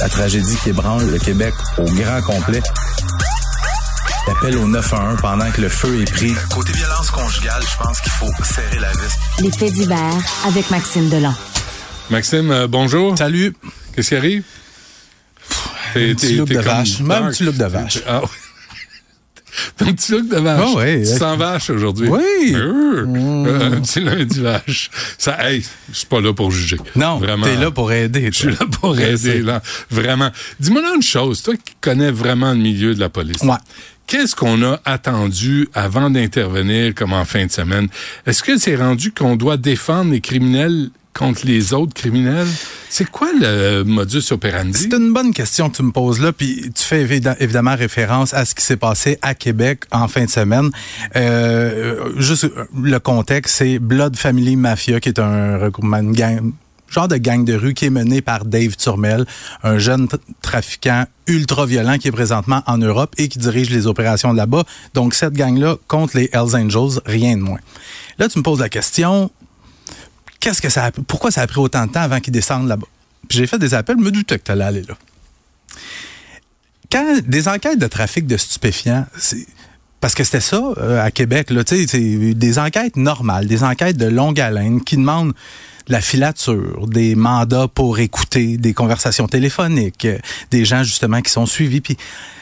la tragédie qui ébranle le Québec au grand complet. L'appel au 911 pendant que le feu est pris. Côté violence conjugale, je pense qu'il faut serrer la vis. Les faits divers avec Maxime Delan. Maxime, euh, bonjour. Salut. Qu'est-ce qui arrive? Un petit look de vache. Même un petit look de vache. Ah, oui. Ton petit look de vache. Oh oui. Tu sens vache aujourd'hui. Oui. Euh, euh, un petit lundi vache. Ça, hey, je suis pas là pour juger. Non, vraiment. t'es là pour aider. Je suis là pour aider, là. Vraiment. Dis-moi là une chose. Toi qui connais vraiment le milieu de la police. Ouais. Qu'est-ce qu'on a attendu avant d'intervenir comme en fin de semaine? Est-ce que c'est rendu qu'on doit défendre les criminels contre les autres criminels? C'est quoi le modus operandi? C'est une bonne question que tu me poses là, puis tu fais évidemment référence à ce qui s'est passé à Québec en fin de semaine. Euh, juste le contexte, c'est Blood Family Mafia, qui est un regroupement genre de gang de rue qui est mené par Dave Turmel, un jeune trafiquant ultra violent qui est présentement en Europe et qui dirige les opérations là-bas. Donc cette gang-là contre les Hells Angels, rien de moins. Là, tu me poses la question, qu'est-ce que ça pourquoi ça a pris autant de temps avant qu'ils descendent là-bas? Puis j'ai fait des appels, me doutais que tu allais aller là. Quand des enquêtes de trafic de stupéfiants, c'est parce que c'était ça euh, à Québec, là, c'est des enquêtes normales, des enquêtes de longue haleine qui demandent la filature, des mandats pour écouter, des conversations téléphoniques, euh, des gens justement qui sont suivis. Puis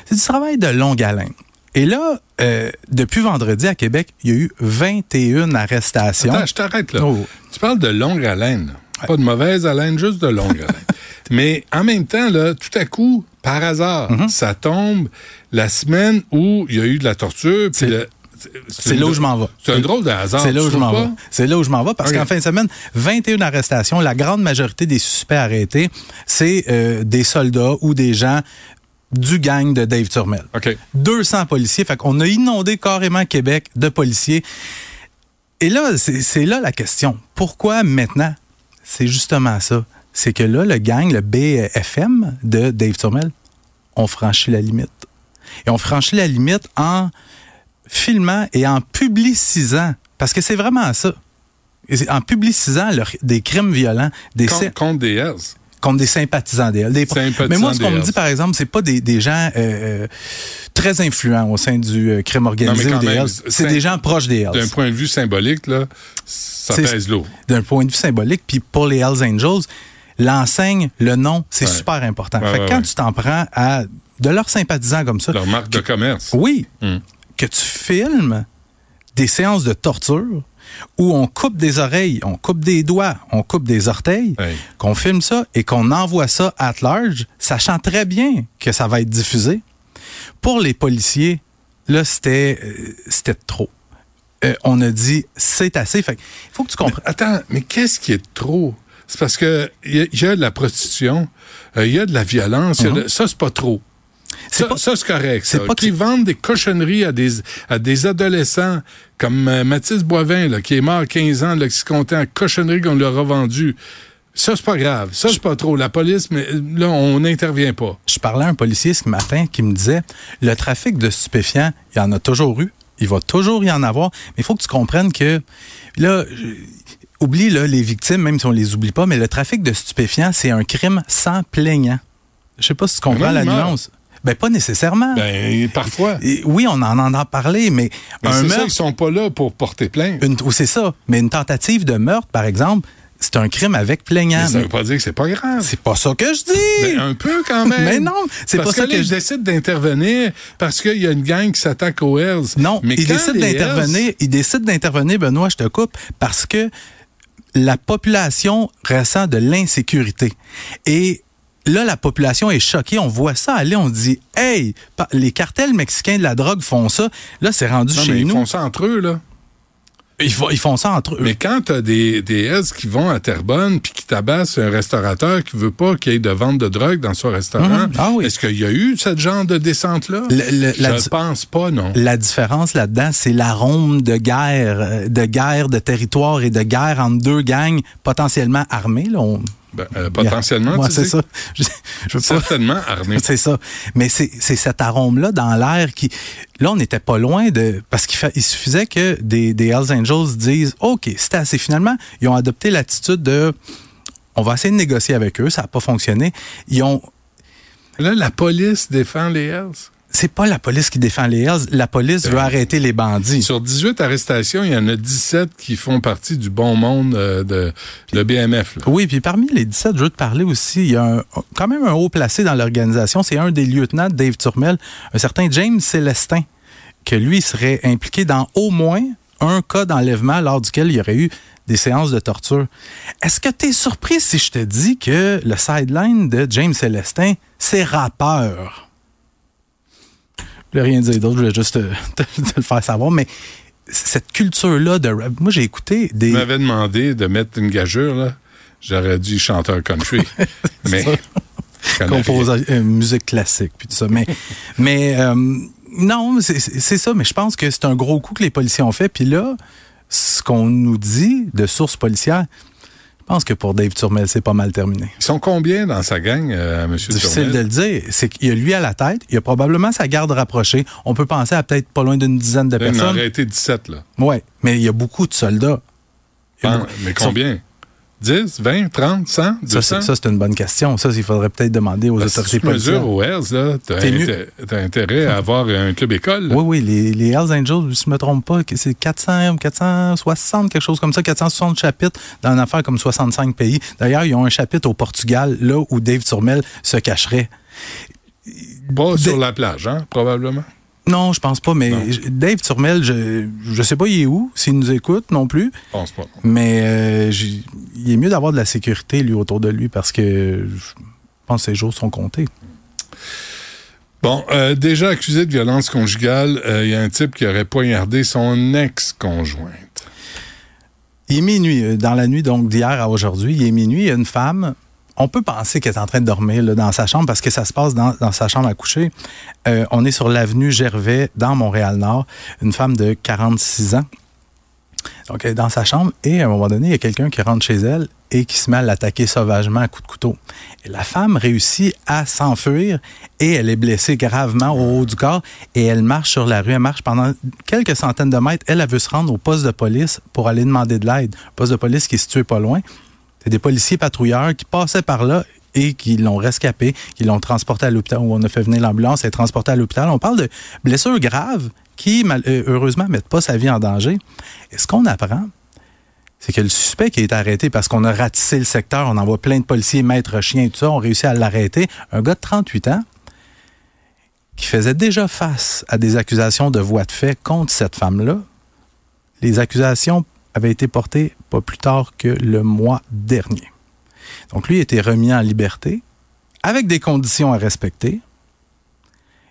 c'est du travail de longue haleine. Et là, euh, depuis vendredi à Québec, il y a eu 21 arrestations. Attends, je t'arrête là. Oh. Tu parles de longue haleine. Pas de mauvaise haleine, juste de longue haleine. Mais en même temps, là, tout à coup, par hasard, Mm-hmm. ça tombe la semaine où il y a eu de la torture. puis C'est- là où je m'en vais. C'est un drôle de hasard. C'est là où je m'en vais. C'est là où je m'en vais parce qu'en fin de semaine, 21 arrestations. La grande majorité des suspects arrêtés, c'est euh, des soldats ou des gens du gang de Dave Turmel. OK. 200 policiers. Fait qu'on a inondé carrément Québec de policiers. Et là, c'est là la question. Pourquoi maintenant? C'est justement ça. C'est que là, le gang, le BFM de Dave Turmel, ont franchi la limite. Et ont franchi la limite en filmant et en publicisant. Parce que c'est vraiment ça. En publicisant leur- des crimes violents, des Con- sy- Contre des. Contre des sympathisants d'elle. Des... Mais moi, ce qu'on me dit, par exemple, c'est pas des, des gens euh, euh, très influents au sein du euh, crime organisé Non, ou des c'est- des gens proches des D'un Hells. point de vue symbolique, là, ça pèse lourd. D'un point de vue symbolique. Puis pour les Hells Angels, l'enseigne, le nom, c'est Ouais. super important. Ouais, fait ouais, quand tu t'en prends à de leurs sympathisants comme ça, Leur marque de commerce. oui, Hum. que tu filmes des séances de torture où on coupe des oreilles, on coupe des doigts, on coupe des orteils, qu'on filme ça et qu'on envoie ça at large, sachant très bien que ça va être diffusé. Pour les policiers, là, c'était euh, c'était trop. Euh, on a dit, c'est assez. Fait il faut que tu comprennes. Attends, mais qu'est-ce qui est trop? C'est parce que il y, a- il y a de la prostitution, euh, il y a de la violence, de- ça, c'est pas trop. Ça, pas- ça, c'est correct. c'est pas vendent des cochonneries à des, à des adolescents comme euh, Mathis Boivin, là, qui est mort à 15 ans, là, qui se comptait en cochonneries qu'on leur a vendues. Ça, c'est pas grave. Ça, c'est pas trop. La police, mais euh, là, on n'intervient pas. Je parlais à un policier ce matin qui me disait le trafic de stupéfiants, il y en a toujours eu, il va toujours y en avoir, mais il faut que tu comprennes que là, je- oublie là, les victimes, même si on les oublie pas, mais le trafic de stupéfiants, c'est un crime sans plaignant. Je sais pas si tu comprends la nuance. Ben pas nécessairement. Ben, parfois. Oui, on en entend parler, mais, Mais un c'est ça, meurtre, ils sont pas là pour porter plainte. une- ou c'est ça, mais une tentative de meurtre, par exemple, c'est un crime avec plaignant. Mais ça Mais veut pas dire que c'est pas grave. C'est pas ça que je dis. Ben, un peu quand même. Mais non, c'est pas ça que, là, que je- décident d'intervenir parce qu'il y a une gang qui s'attaque aux Hells. Non, mais il quand décide d'intervenir. Hells- Il décide d'intervenir, Benoît, je te coupe, parce que la population ressent de l'insécurité. Et là, la population est choquée. On voit ça aller, on dit, hey, les cartels mexicains de la drogue font ça. Là, c'est rendu Non, chez mais ils nous. font ça entre eux, là. Ils, font, ils font ça entre eux. Mais quand t'as des, des Hells qui vont à Terrebonne puis qui tabassent un restaurateur qui veut pas qu'il y ait de vente de drogue dans son restaurant, Mhm. Ah oui. est-ce qu'il y a eu ce genre de descente-là? Je la- pense pas, non. La différence là-dedans, c'est l'arôme de guerre, euh, de guerre de territoire et de guerre entre deux gangs potentiellement armés. Là, on- Ben, euh, potentiellement, tu c'est ça. Je, je veux pas- Certainement armé. C'est ça. Mais c'est c'est cet arôme-là dans l'air qui. Là, on n'était pas loin de. Parce qu'il fa- il suffisait que des, des Hells Angels disent OK, c'est assez. Finalement, ils ont adopté l'attitude de on va essayer de négocier avec eux, ça n'a pas fonctionné. Ils ont. Là, la police défend les Hells. C'est pas la police qui défend les Hells. La police veut arrêter les bandits. Sur 18 arrestations, il y en a 17 qui font partie du bon monde euh, de le BMF. là. Oui, puis parmi les 17, je veux te parler aussi, il y a un- quand même un haut placé dans l'organisation. C'est un des lieutenants de Dave Turmel, un certain James Célestin, que lui serait impliqué dans au moins un cas d'enlèvement lors duquel il y aurait eu des séances de torture. Est-ce que tu es surpris si je te dis que le sideline de James Célestin, c'est rappeur? Je voulais rien dire d'autre, je voulais juste te, te- te le faire savoir, mais cette culture-là de rap, moi j'ai écouté des... Il m'avait demandé de mettre une gageure, là. J'aurais dit chanteur country. mais. ça. je connais compose rien. euh, musique classique puis tout ça mais mais euh, non c'est ça mais je pense que c'est un gros coup que les policiers ont fait puis là ce qu'on nous dit de sources policières je pense que pour Dave Turmel c'est pas mal terminé. Ils sont combien dans sa gang, euh, M. difficile de le dire. C'est qu'il y a lui à la tête. Il y a probablement sa garde rapprochée. On peut penser à peut-être pas loin d'une dizaine de Il en personnes. aurait été 17, là. ouais mais il y a beaucoup de soldats. Ah, beaucoup- mais combien? 10, 20, 30, 100, ça, 200? c'est- ça, c'est une bonne question ça il faudrait peut-être demander aux que autorités si tu mesures aux Hells, inté- t'as intérêt à avoir un club école. là. Oui, oui, les, les Hells Angels, si je ne me trompe pas, c'est 400, 460, quelque chose comme ça, 460 chapitres dans une affaire comme 65 pays. D'ailleurs, ils ont un chapitre au Portugal, là où Dave Turmel se cacherait. Pas sur Des- la plage, hein, probablement. Non, je pense pas, mais Non. Dave Turmel, je je sais pas il est où, s'il nous écoute non plus, Je pense pas. mais euh, il est mieux d'avoir de la sécurité, lui, autour de lui, parce que je pense que ses jours sont comptés. Bon, euh, déjà accusé de violence conjugale, euh, il y a un type qui aurait poignardé son ex-conjointe. Il est minuit, dans la nuit donc d'hier à aujourd'hui, il est minuit, il y a une femme, on peut penser qu'elle est en train de dormir là, dans sa chambre parce que ça se passe dans, dans sa chambre à coucher. Euh, on est sur l'avenue Gervais, dans Montréal-Nord, une femme de 46 ans. Donc, elle est dans sa chambre et à un moment donné, il y a quelqu'un qui rentre chez elle et qui se met à l'attaquer sauvagement à coups de couteau. Et la femme réussit à s'enfuir et elle est blessée gravement au haut du corps et elle marche sur la rue. Elle marche pendant quelques centaines de mètres. Elle, elle veut se rendre au poste de police pour aller demander de l'aide. Poste de police qui est situé pas loin. C'est des policiers patrouilleurs qui passaient par là et qui l'ont rescapé, qui l'ont transporté à l'hôpital où on a fait venir l'ambulance et transporté à l'hôpital. On parle de blessures graves qui, euh, heureusement, mettent pas sa vie en danger. Et ce qu'on apprend, c'est que le suspect qui est arrêté parce qu'on a ratissé le secteur, on envoie plein de policiers, maîtres chiens, tout ça, on réussit à l'arrêter. Un gars de 38 ans qui faisait déjà face à des accusations de voie de fait contre cette femme-là. Les accusations avaient été portées pas plus tard que le mois dernier. Donc lui été remis en liberté avec des conditions à respecter.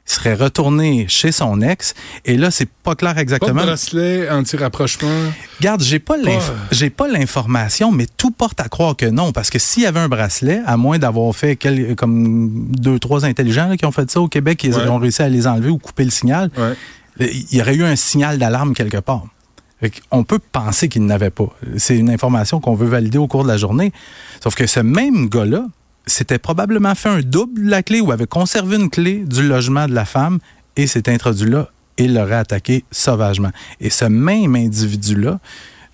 Il serait retourné chez son ex et là c'est pas clair Pas de exactement. bracelet anti-rapprochement. Regarde, j'ai pas Pas- j'ai pas l'information, mais tout porte à croire que non, parce que s'il y avait un bracelet, à moins d'avoir fait comme deux, trois intelligents là, qui ont fait ça au Québec, ils Ouais. ont réussi à les enlever ou couper le signal, Ouais. il y aurait eu un signal d'alarme quelque part. On peut penser qu'il n'avait pas. C'est une information qu'on veut valider au cours de la journée. Sauf que ce même gars-là s'était probablement fait un double de la clé ou avait conservé une clé du logement de la femme et s'est introduit là et l'aurait attaqué sauvagement. Et ce même individu-là,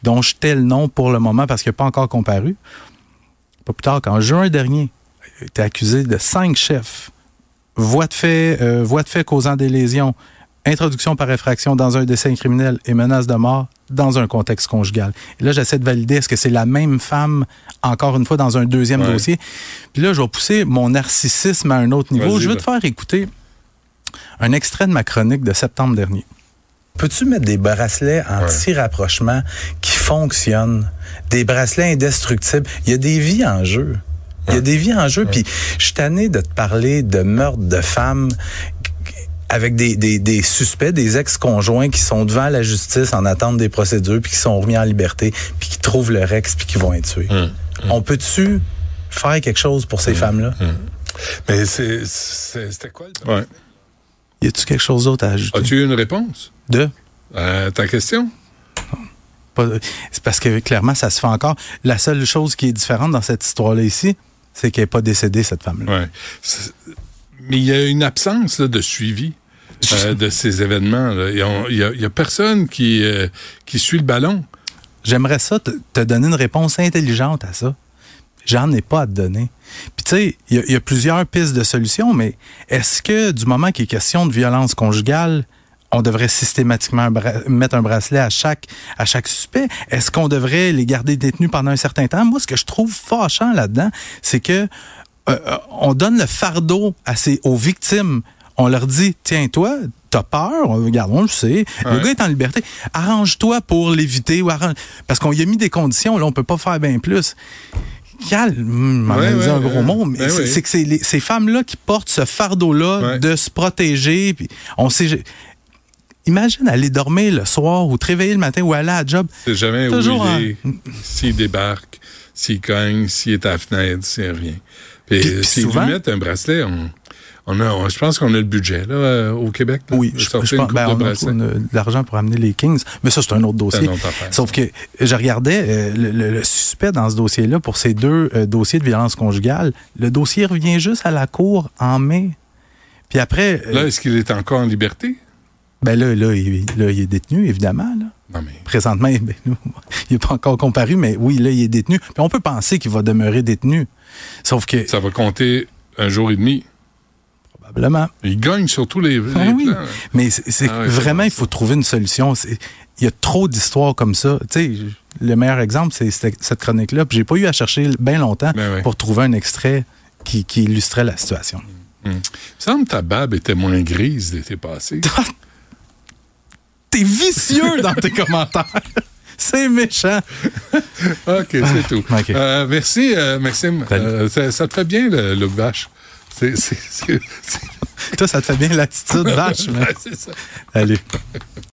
dont je tais le nom pour le moment parce qu'il n'a pas encore comparu, pas plus tard qu'en juin dernier, été accusé de cinq chefs. Voie de fait, euh, de fait causant des lésions, introduction par effraction dans un dessin criminel et menace de mort dans un contexte conjugal. Et là, j'essaie de valider est-ce que c'est la même femme, encore une fois, dans un deuxième Ouais. dossier? Puis là, je vais pousser mon narcissisme à un autre niveau. Je veux te faire écouter un extrait de ma chronique de septembre dernier. Peux-tu mettre des bracelets anti-rapprochement qui fonctionnent? Des bracelets indestructibles? Il y a des vies en jeu. Il y a des vies en jeu. Puis je suis tanné de te parler de meurtres de femmes avec des, des, des suspects, des ex-conjoints qui sont devant la justice en attente des procédures, puis qui sont remis en liberté, puis qui trouvent leur ex, puis qui vont être tués. On peut-tu faire quelque chose pour ces femmes-là? Mais c'était quoi le Ouais. Y a-tu quelque chose d'autre à ajouter? As-tu eu une réponse? De? à ta question? C'est parce que clairement, ça se fait encore. La seule chose qui est différente dans cette histoire-là ici, c'est qu'elle n'est pas décédée, cette femme-là. Ouais. Mais il y a une absence là, de suivi euh, de ces événements. Il y, a, personne qui, euh, qui suit le ballon. J'aimerais ça te, te donner une réponse intelligente à ça. J'en ai pas à te donner. Puis tu sais, il y, a- il y a plusieurs pistes de solutions, mais est-ce que du moment qu'il est question de violence conjugale, on devrait systématiquement mettre un bracelet à chaque à chaque suspect? Est-ce qu'on devrait les garder détenus pendant un certain temps? Moi, ce que je trouve fâchant là-dedans, c'est que euh, on donne le fardeau à ces, aux victimes. On leur dit, tiens, toi, t'as peur, regarde, on le sait. Le Ouais. gars est en liberté. Arrange-toi pour l'éviter ou arrange... Parce qu'on y a mis des conditions, là, on peut pas faire bien plus. Calme, m'en Ouais, ouais, un gros ouais. mot, mais Ben c'est que c'est ces femmes-là qui portent ce fardeau-là de se protéger. Puis on sait. Imagine aller dormir le soir ou te réveiller le matin ou aller à la job. C'est jamais Toujours où il est, s'il débarque, s'il cogne, s'il est à la fenêtre, c'est rien. Puis, Puis- puis s'ils souvent- lui mettent un bracelet, on, on a, on- je pense qu'on a le budget là, euh, au Québec. là, Oui, je, pense ben, on, a, de l'argent pour amener les Kings, mais ça, c'est un autre dossier. Autre affaire. Sauf que je regardais euh, le, le- le suspect dans ce dossier-là pour ces deux euh, dossiers de violence conjugale. Le dossier revient juste à la cour en mai. Puis après, euh, Là, est-ce qu'il est encore en liberté? ben là, là, il, là, il est détenu, évidemment. Là. Non, mais Présentement, ben, nous, il n'est pas encore comparu, mais oui, là, il est détenu. Puis on peut penser qu'il va demeurer détenu. Sauf que, ça va compter un jour et demi. Probablement, Il gagne sur tous les, les Ah oui. plans. Mais c'est Ah vraiment, il faut trouver une solution. Il y a trop d'histoires comme ça. Tu sais, le meilleur exemple, c'est cette chronique-là. Puis J'ai pas eu à chercher bien longtemps Ben ouais. pour trouver un extrait qui, qui illustrait la situation. Il me semble que ta barbe était moins grise l'été passé. T'es vicieux dans tes commentaires. C'est méchant. OK, c'est tout. OK. Euh, merci, euh, Maxime. Euh, ça, ça te fait bien, le look vache. C'est, c'est, c'est, c'est- Toi, ça te fait bien l'attitude vache. mais- c'est ça. Allez.